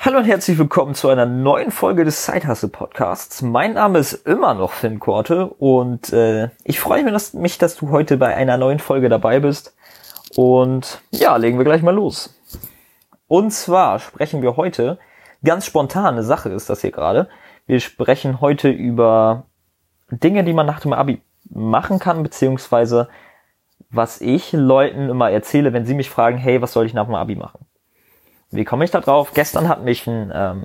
Hallo und herzlich willkommen zu einer neuen Folge des Zeithasse Podcasts. Mein Name ist immer noch Finn Korte und äh, ich freue mich dass, mich, dass du heute bei einer neuen Folge dabei bist. Und ja, legen wir gleich mal los. Und zwar sprechen wir heute, ganz spontane Sache ist das hier gerade, wir sprechen heute über Dinge, die man nach dem Abi machen kann, beziehungsweise was ich Leuten immer erzähle, wenn sie mich fragen, hey, was soll ich nach dem Abi machen? Wie komme ich da drauf? Gestern hat mich ein ähm,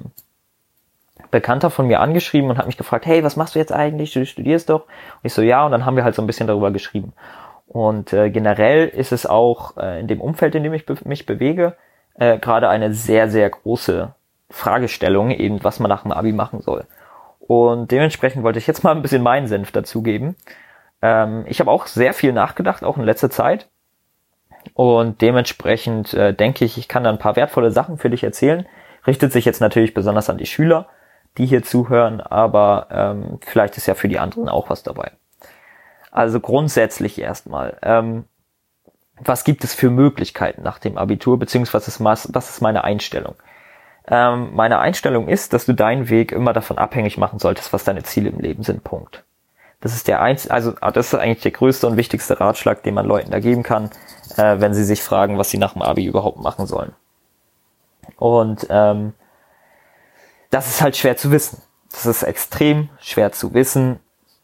Bekannter von mir angeschrieben und hat mich gefragt, hey, was machst du jetzt eigentlich? Du studierst doch. Und ich so, ja, und dann haben wir halt so ein bisschen darüber geschrieben. Und äh, generell ist es auch äh, in dem Umfeld, in dem ich be mich bewege, äh, gerade eine sehr, sehr große Fragestellung, eben was man nach dem Abi machen soll. Und dementsprechend wollte ich jetzt mal ein bisschen meinen Senf dazugeben. Ähm, ich habe auch sehr viel nachgedacht, auch in letzter Zeit. Und dementsprechend äh, denke ich, ich kann da ein paar wertvolle Sachen für dich erzählen. Richtet sich jetzt natürlich besonders an die Schüler, die hier zuhören, aber ähm, vielleicht ist ja für die anderen auch was dabei. Also grundsätzlich erstmal, ähm, was gibt es für Möglichkeiten nach dem Abitur, beziehungsweise was ist, meine Einstellung? Ähm, meine Einstellung ist, dass du deinen Weg immer davon abhängig machen solltest, was deine Ziele im Leben sind. Punkt. Das ist der einz also ah, das ist eigentlich der größte und wichtigste Ratschlag, den man Leuten da geben kann, äh, wenn sie sich fragen, was sie nach dem Abi überhaupt machen sollen. Und ähm, das ist halt schwer zu wissen. Das ist extrem schwer zu wissen,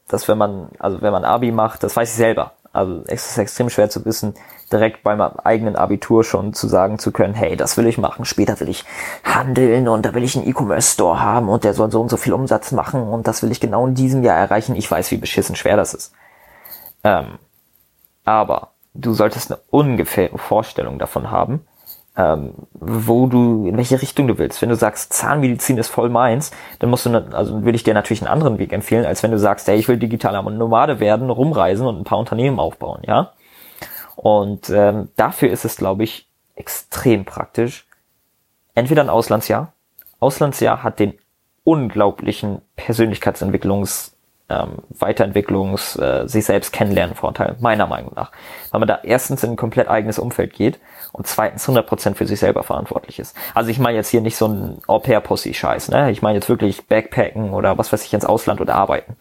dass wenn man, also wenn man Abi macht, das weiß ich selber. Also es ist extrem schwer zu wissen, direkt beim eigenen Abitur schon zu sagen zu können, hey, das will ich machen, später will ich handeln und da will ich einen E-Commerce-Store haben und der soll so und so viel Umsatz machen und das will ich genau in diesem Jahr erreichen. Ich weiß, wie beschissen schwer das ist. Ähm, aber du solltest eine ungefähre Vorstellung davon haben, ähm, wo du, in welche Richtung du willst. Wenn du sagst, Zahnmedizin ist voll meins, dann musst du, also würde ich dir natürlich einen anderen Weg empfehlen, als wenn du sagst, hey, ich will digitaler Nomade werden, rumreisen und ein paar Unternehmen aufbauen, ja. Und ähm, dafür ist es, glaube ich, extrem praktisch. Entweder ein Auslandsjahr. Auslandsjahr hat den unglaublichen Persönlichkeitsentwicklungs- ähm, Weiterentwicklungs-, äh, sich selbst kennenlernen Vorteil, meiner Meinung nach. Weil man da erstens in ein komplett eigenes Umfeld geht und zweitens 100% für sich selber verantwortlich ist. Also ich meine jetzt hier nicht so ein Au-pair-Pussy-Scheiß, ne? Ich meine jetzt wirklich Backpacken oder was weiß ich, ins Ausland oder arbeiten.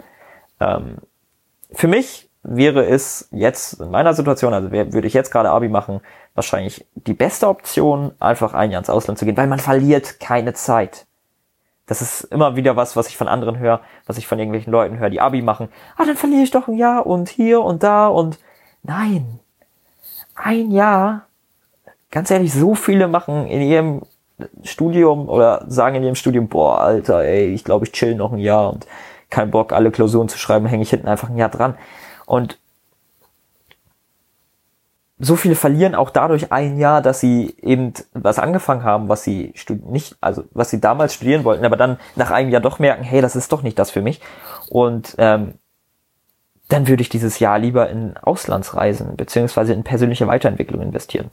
Ähm, für mich wäre es jetzt in meiner Situation, also würde ich jetzt gerade Abi machen, wahrscheinlich die beste Option, einfach ein Jahr ins Ausland zu gehen, weil man verliert keine Zeit. Das ist immer wieder was, was ich von anderen höre, was ich von irgendwelchen Leuten höre, die Abi machen. Ah, dann verliere ich doch ein Jahr und hier und da und nein. Ein Jahr. Ganz ehrlich, so viele machen in ihrem Studium oder sagen in ihrem Studium, boah, Alter, ey, ich glaube, ich chill noch ein Jahr und kein Bock, alle Klausuren zu schreiben, hänge ich hinten einfach ein Jahr dran. Und so viele verlieren auch dadurch ein Jahr, dass sie eben was angefangen haben, was sie nicht, also was sie damals studieren wollten, aber dann nach einem Jahr doch merken, hey, das ist doch nicht das für mich. Und ähm, dann würde ich dieses Jahr lieber in Auslandsreisen beziehungsweise in persönliche Weiterentwicklung investieren.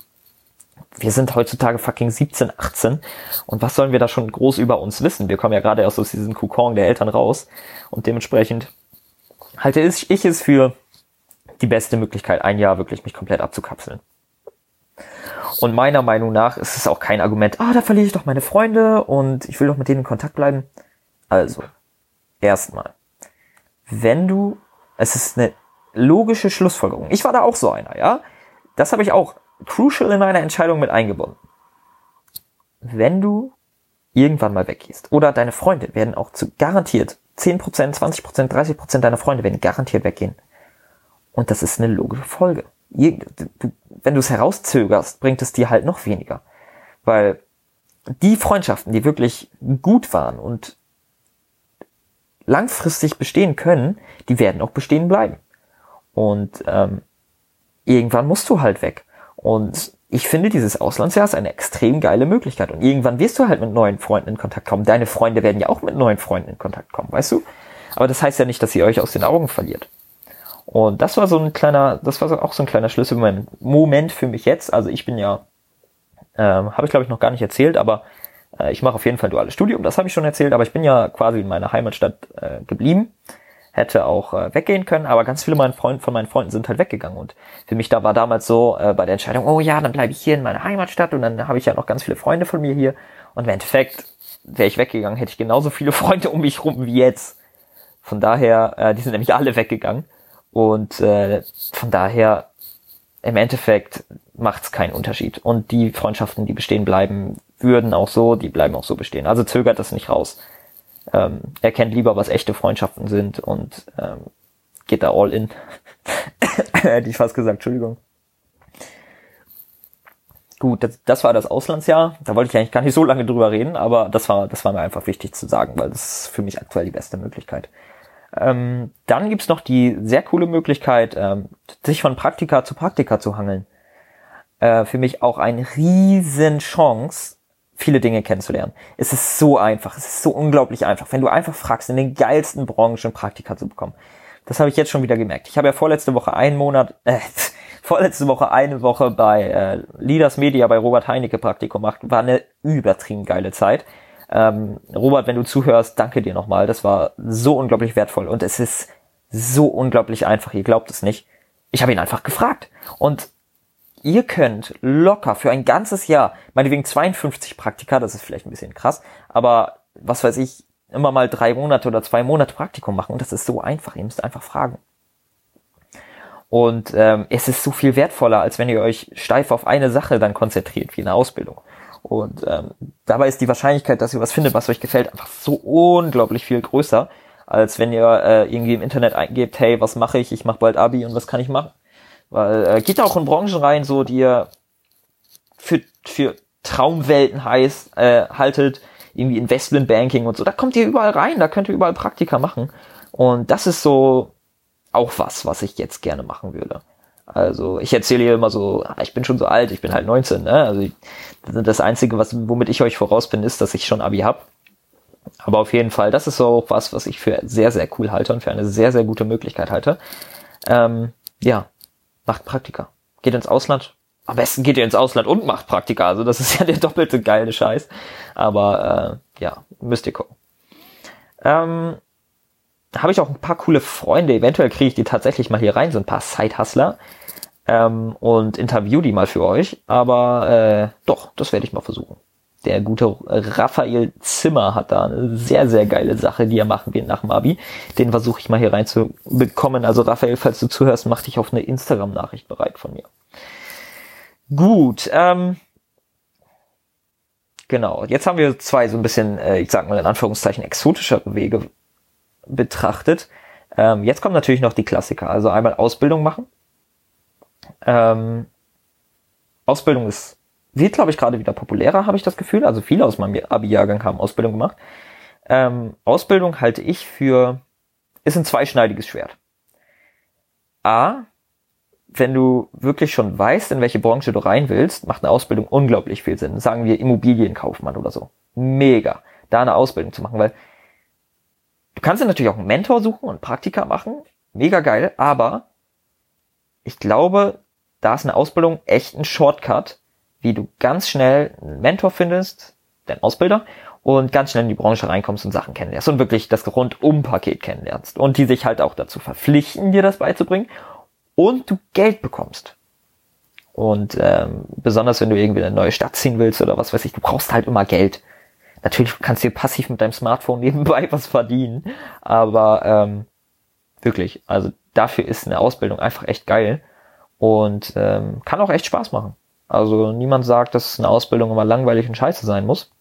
Wir sind heutzutage fucking 17, 18 und was sollen wir da schon groß über uns wissen? Wir kommen ja gerade erst aus diesem Kokon der Eltern raus und dementsprechend halte ich es für die beste Möglichkeit, ein Jahr wirklich mich komplett abzukapseln. Und meiner Meinung nach ist es auch kein Argument, ah, da verliere ich doch meine Freunde und ich will doch mit denen in Kontakt bleiben. Also, erstmal, wenn du, es ist eine logische Schlussfolgerung. Ich war da auch so einer, ja. Das habe ich auch crucial in meiner Entscheidung mit eingebunden. Wenn du irgendwann mal weggehst oder deine Freunde werden auch zu garantiert 10%, 20%, 30% deiner Freunde werden garantiert weggehen. Und das ist eine logische Folge. Wenn du es herauszögerst, bringt es dir halt noch weniger. Weil die Freundschaften, die wirklich gut waren und langfristig bestehen können, die werden auch bestehen bleiben. Und ähm, irgendwann musst du halt weg. Und ich finde, dieses Auslandsjahr ist eine extrem geile Möglichkeit. Und irgendwann wirst du halt mit neuen Freunden in Kontakt kommen. Deine Freunde werden ja auch mit neuen Freunden in Kontakt kommen, weißt du? Aber das heißt ja nicht, dass ihr euch aus den Augen verliert. Und das war so ein kleiner, das war auch so ein kleiner Schlüsselmoment für mich jetzt. Also ich bin ja, ähm, habe ich glaube ich noch gar nicht erzählt, aber äh, ich mache auf jeden Fall duales Studium, das habe ich schon erzählt, aber ich bin ja quasi in meiner Heimatstadt äh, geblieben, hätte auch äh, weggehen können, aber ganz viele meinen Freund, von meinen Freunden sind halt weggegangen und für mich da war damals so äh, bei der Entscheidung, oh ja, dann bleibe ich hier in meiner Heimatstadt und dann habe ich ja noch ganz viele Freunde von mir hier und im Endeffekt wäre ich weggegangen, hätte ich genauso viele Freunde um mich rum wie jetzt. Von daher, äh, die sind nämlich alle weggegangen. Und äh, von daher, im Endeffekt macht es keinen Unterschied. Und die Freundschaften, die bestehen bleiben, würden auch so, die bleiben auch so bestehen. Also zögert das nicht raus. Ähm, erkennt lieber, was echte Freundschaften sind und ähm, geht da all in. Hätte ich fast gesagt, Entschuldigung. Gut, das, das war das Auslandsjahr. Da wollte ich eigentlich gar nicht so lange drüber reden, aber das war, das war mir einfach wichtig zu sagen, weil das ist für mich aktuell die beste Möglichkeit. Ähm, dann gibt's noch die sehr coole Möglichkeit, ähm, sich von Praktika zu Praktika zu hangeln. Äh, für mich auch eine riesen Chance, viele Dinge kennenzulernen. Es ist so einfach, es ist so unglaublich einfach, wenn du einfach fragst, in den geilsten Branchen Praktika zu bekommen. Das habe ich jetzt schon wieder gemerkt. Ich habe ja vorletzte Woche einen Monat, äh, vorletzte Woche eine Woche bei äh, Leaders Media bei Robert Heinecke Praktikum gemacht. War eine übertrieben geile Zeit. Ähm, Robert, wenn du zuhörst, danke dir nochmal. Das war so unglaublich wertvoll und es ist so unglaublich einfach. Ihr glaubt es nicht. Ich habe ihn einfach gefragt und ihr könnt locker für ein ganzes Jahr, meinetwegen 52 Praktika, das ist vielleicht ein bisschen krass, aber was weiß ich, immer mal drei Monate oder zwei Monate Praktikum machen und das ist so einfach. Ihr müsst einfach fragen. Und ähm, es ist so viel wertvoller, als wenn ihr euch steif auf eine Sache dann konzentriert, wie eine Ausbildung. Und ähm, dabei ist die Wahrscheinlichkeit, dass ihr was findet, was euch gefällt, einfach so unglaublich viel größer, als wenn ihr äh, irgendwie im Internet eingebt, hey, was mache ich? Ich mache bald Abi und was kann ich machen? Weil äh, geht auch in Branchen rein, so die ihr für, für Traumwelten heißt, äh, haltet, irgendwie Investmentbanking und so. Da kommt ihr überall rein, da könnt ihr überall Praktika machen. Und das ist so auch was, was ich jetzt gerne machen würde. Also ich erzähle hier immer so, ah, ich bin schon so alt, ich bin halt 19, ne? Also ich, das Einzige, was, womit ich euch voraus bin, ist, dass ich schon Abi hab. Aber auf jeden Fall, das ist so was, was ich für sehr, sehr cool halte und für eine sehr, sehr gute Möglichkeit halte. Ähm, ja, macht Praktika. Geht ins Ausland. Am besten geht ihr ins Ausland und macht Praktika. Also das ist ja der doppelte geile Scheiß. Aber äh, ja, müsst ihr gucken. Ähm, habe ich auch ein paar coole Freunde. Eventuell kriege ich die tatsächlich mal hier rein, so ein paar Side-Hustler. Ähm, und interview die mal für euch. Aber äh, doch, das werde ich mal versuchen. Der gute Raphael Zimmer hat da eine sehr, sehr geile Sache, die er machen wird nach dem Abi. Den versuche ich mal hier reinzubekommen. Also Raphael, falls du zuhörst, mach dich auf eine Instagram-Nachricht bereit von mir. Gut, ähm, genau. Jetzt haben wir zwei so ein bisschen, äh, ich sag mal in Anführungszeichen, exotischere Wege betrachtet. Ähm, jetzt kommen natürlich noch die Klassiker. Also einmal Ausbildung machen. Ähm, Ausbildung ist, wird glaube ich gerade wieder populärer, habe ich das Gefühl. Also viele aus meinem Abi-Jahrgang haben Ausbildung gemacht. Ähm, Ausbildung halte ich für, ist ein zweischneidiges Schwert. A, wenn du wirklich schon weißt, in welche Branche du rein willst, macht eine Ausbildung unglaublich viel Sinn. Sagen wir Immobilienkaufmann oder so. Mega, da eine Ausbildung zu machen, weil Du kannst dir natürlich auch einen Mentor suchen und Praktika machen. Mega geil, aber ich glaube, da ist eine Ausbildung echt ein Shortcut, wie du ganz schnell einen Mentor findest, den Ausbilder, und ganz schnell in die Branche reinkommst und Sachen kennenlernst und wirklich das Rundum-Paket kennenlernst. Und die sich halt auch dazu verpflichten, dir das beizubringen und du Geld bekommst. Und ähm, besonders wenn du irgendwie in eine neue Stadt ziehen willst oder was weiß ich, du brauchst halt immer Geld. Natürlich kannst du passiv mit deinem Smartphone nebenbei was verdienen, aber ähm, wirklich, also dafür ist eine Ausbildung einfach echt geil und ähm, kann auch echt Spaß machen. Also niemand sagt, dass eine Ausbildung immer langweilig und scheiße sein muss.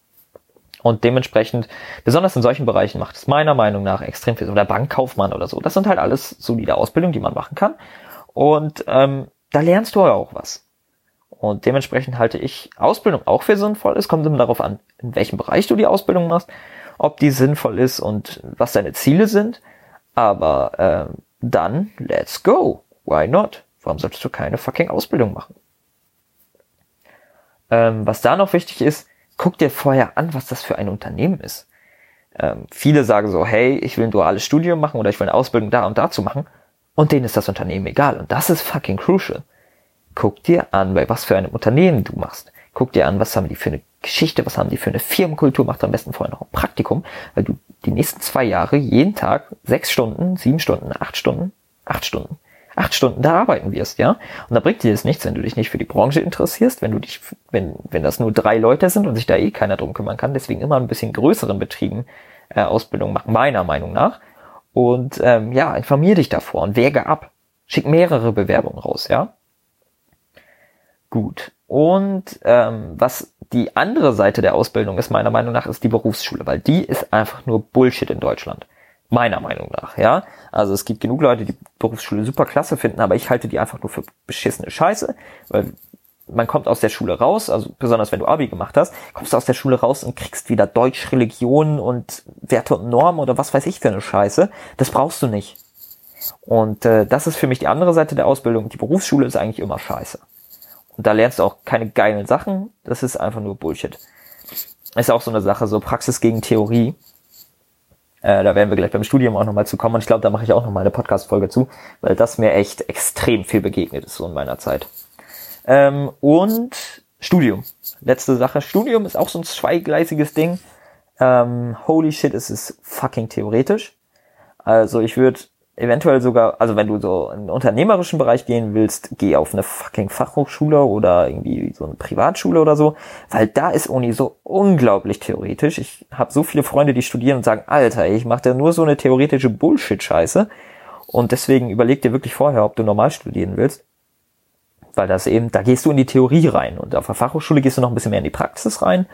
Und dementsprechend, besonders in solchen Bereichen macht es meiner Meinung nach extrem viel. Oder Bankkaufmann oder so. Das sind halt alles solide Ausbildungen, die man machen kann. Und ähm, da lernst du auch was. Und dementsprechend halte ich Ausbildung auch für sinnvoll. Es kommt immer darauf an, in welchem Bereich du die Ausbildung machst, ob die sinnvoll ist und was deine Ziele sind. Aber ähm, dann, let's go. Why not? Warum solltest du keine fucking Ausbildung machen? Ähm, was da noch wichtig ist, guck dir vorher an, was das für ein Unternehmen ist. Ähm, viele sagen so, hey, ich will ein duales Studium machen oder ich will eine Ausbildung da und da zu machen. Und denen ist das Unternehmen egal. Und das ist fucking crucial. Guck dir an, bei was für einem Unternehmen du machst. Guck dir an, was haben die für eine Geschichte, was haben die für eine Firmenkultur, mach am besten vorher noch ein Praktikum, weil du die nächsten zwei Jahre jeden Tag sechs Stunden, sieben Stunden, acht Stunden, acht Stunden, acht Stunden da arbeiten wirst, ja. Und da bringt dir das nichts, wenn du dich nicht für die Branche interessierst, wenn du dich, wenn, wenn das nur drei Leute sind und sich da eh keiner drum kümmern kann. Deswegen immer ein bisschen größeren Betrieben äh, Ausbildung machen, meiner Meinung nach. Und ähm, ja, informier dich davor und wäge ab. Schick mehrere Bewerbungen raus, ja. Gut. Und ähm, was die andere Seite der Ausbildung ist, meiner Meinung nach, ist die Berufsschule, weil die ist einfach nur Bullshit in Deutschland. Meiner Meinung nach, ja. Also es gibt genug Leute, die Berufsschule super klasse finden, aber ich halte die einfach nur für beschissene Scheiße, weil man kommt aus der Schule raus, also besonders wenn du Abi gemacht hast, kommst du aus der Schule raus und kriegst wieder Deutsch, Religion und Werte und Normen oder was weiß ich für eine Scheiße. Das brauchst du nicht. Und äh, das ist für mich die andere Seite der Ausbildung. Die Berufsschule ist eigentlich immer scheiße. Und da lernst du auch keine geilen Sachen. Das ist einfach nur Bullshit. Ist auch so eine Sache, so Praxis gegen Theorie. Äh, da werden wir gleich beim Studium auch nochmal zu kommen. Und ich glaube, da mache ich auch nochmal eine Podcast-Folge zu, weil das mir echt extrem viel begegnet ist so in meiner Zeit. Ähm, und Studium. Letzte Sache. Studium ist auch so ein zweigleisiges Ding. Ähm, holy shit, es ist fucking theoretisch. Also ich würde eventuell sogar, also wenn du so in den unternehmerischen Bereich gehen willst, geh auf eine fucking Fachhochschule oder irgendwie so eine Privatschule oder so, weil da ist Uni so unglaublich theoretisch. Ich habe so viele Freunde, die studieren und sagen, Alter, ich mache da nur so eine theoretische Bullshit-Scheiße. Und deswegen überleg dir wirklich vorher, ob du normal studieren willst. Weil das eben, da gehst du in die Theorie rein und auf der Fachhochschule gehst du noch ein bisschen mehr in die Praxis rein.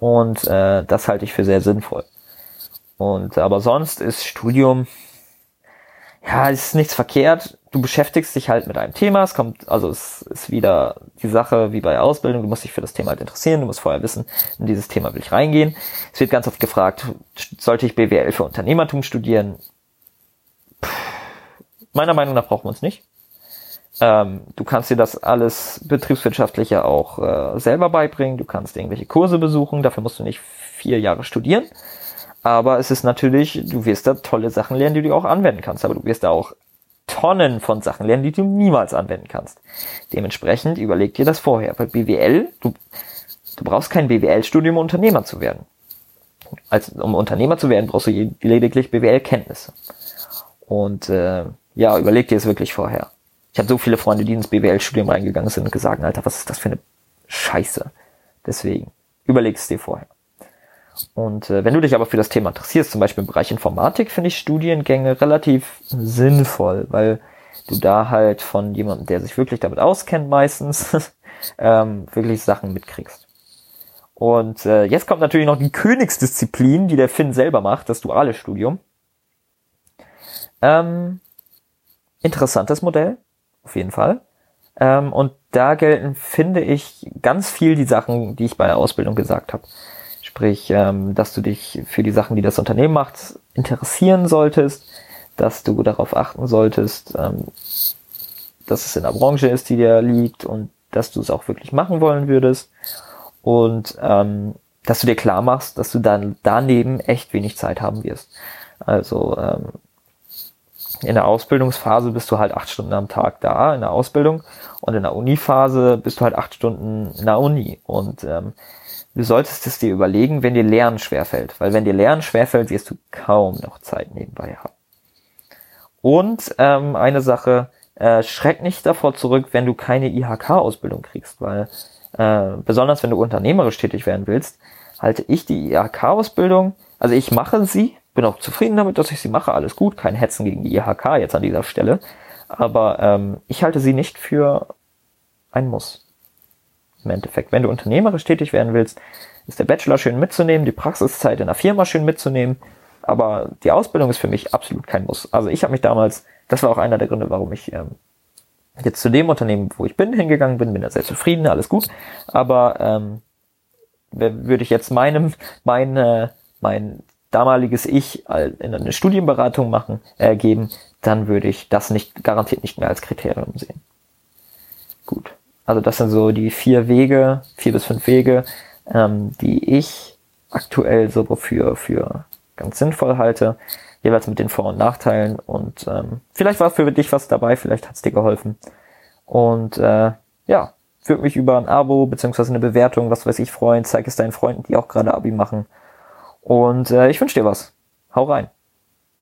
Und äh, das halte ich für sehr sinnvoll. Und aber sonst ist Studium, ja, ist nichts verkehrt. Du beschäftigst dich halt mit einem Thema. Es kommt, also es ist wieder die Sache wie bei Ausbildung. Du musst dich für das Thema halt interessieren. Du musst vorher wissen, in dieses Thema will ich reingehen. Es wird ganz oft gefragt, sollte ich BWL für Unternehmertum studieren? Puh, meiner Meinung nach brauchen wir uns nicht. Ähm, du kannst dir das alles betriebswirtschaftliche auch äh, selber beibringen. Du kannst irgendwelche Kurse besuchen. Dafür musst du nicht vier Jahre studieren. Aber es ist natürlich, du wirst da tolle Sachen lernen, die du auch anwenden kannst. Aber du wirst da auch Tonnen von Sachen lernen, die du niemals anwenden kannst. Dementsprechend überleg dir das vorher. Bei BWL, du, du brauchst kein BWL-Studium, um Unternehmer zu werden. Als, um Unternehmer zu werden, brauchst du lediglich BWL-Kenntnisse. Und äh, ja, überleg dir es wirklich vorher. Ich habe so viele Freunde, die ins BWL-Studium reingegangen sind und gesagt, Alter, was ist das für eine Scheiße? Deswegen, überleg es dir vorher. Und äh, wenn du dich aber für das Thema interessierst, zum Beispiel im Bereich Informatik, finde ich Studiengänge relativ sinnvoll, weil du da halt von jemandem, der sich wirklich damit auskennt meistens, ähm, wirklich Sachen mitkriegst. Und äh, jetzt kommt natürlich noch die Königsdisziplin, die der Finn selber macht, das duale Studium. Ähm, interessantes Modell, auf jeden Fall. Ähm, und da gelten, finde ich, ganz viel die Sachen, die ich bei der Ausbildung gesagt habe. Sprich, ähm, dass du dich für die Sachen, die das Unternehmen macht, interessieren solltest, dass du darauf achten solltest, ähm, dass es in der Branche ist, die dir liegt und dass du es auch wirklich machen wollen würdest und ähm, dass du dir klar machst, dass du dann daneben echt wenig Zeit haben wirst. Also ähm, in der Ausbildungsphase bist du halt acht Stunden am Tag da in der Ausbildung und in der Uniphase bist du halt acht Stunden in der Uni und ähm, du solltest es dir überlegen, wenn dir Lernen schwerfällt. Weil wenn dir Lernen schwerfällt, wirst du kaum noch Zeit nebenbei haben. Und ähm, eine Sache, äh, schreck nicht davor zurück, wenn du keine IHK-Ausbildung kriegst, weil äh, besonders wenn du unternehmerisch tätig werden willst, halte ich die IHK-Ausbildung, also ich mache sie, bin auch zufrieden damit, dass ich sie mache, alles gut, kein Hetzen gegen die IHK jetzt an dieser Stelle, aber ähm, ich halte sie nicht für ein Muss im Endeffekt. Wenn du unternehmerisch tätig werden willst, ist der Bachelor schön mitzunehmen, die Praxiszeit in der Firma schön mitzunehmen, aber die Ausbildung ist für mich absolut kein Muss. Also ich habe mich damals, das war auch einer der Gründe, warum ich ähm, jetzt zu dem Unternehmen, wo ich bin, hingegangen bin, bin da sehr zufrieden, alles gut, aber ähm, würde ich jetzt meinem, mein, äh, mein damaliges Ich in eine Studienberatung machen, äh, geben, dann würde ich das nicht garantiert nicht mehr als Kriterium sehen. Gut. Also das sind so die vier Wege, vier bis fünf Wege, ähm, die ich aktuell so für, für ganz sinnvoll halte, jeweils mit den Vor- und Nachteilen. Und ähm, vielleicht war für dich was dabei, vielleicht hat's dir geholfen. Und äh, ja, würde mich über ein Abo beziehungsweise eine Bewertung, was weiß ich, freuen. Zeig es deinen Freunden, die auch gerade Abi machen. Und äh, ich wünsche dir was. Hau rein.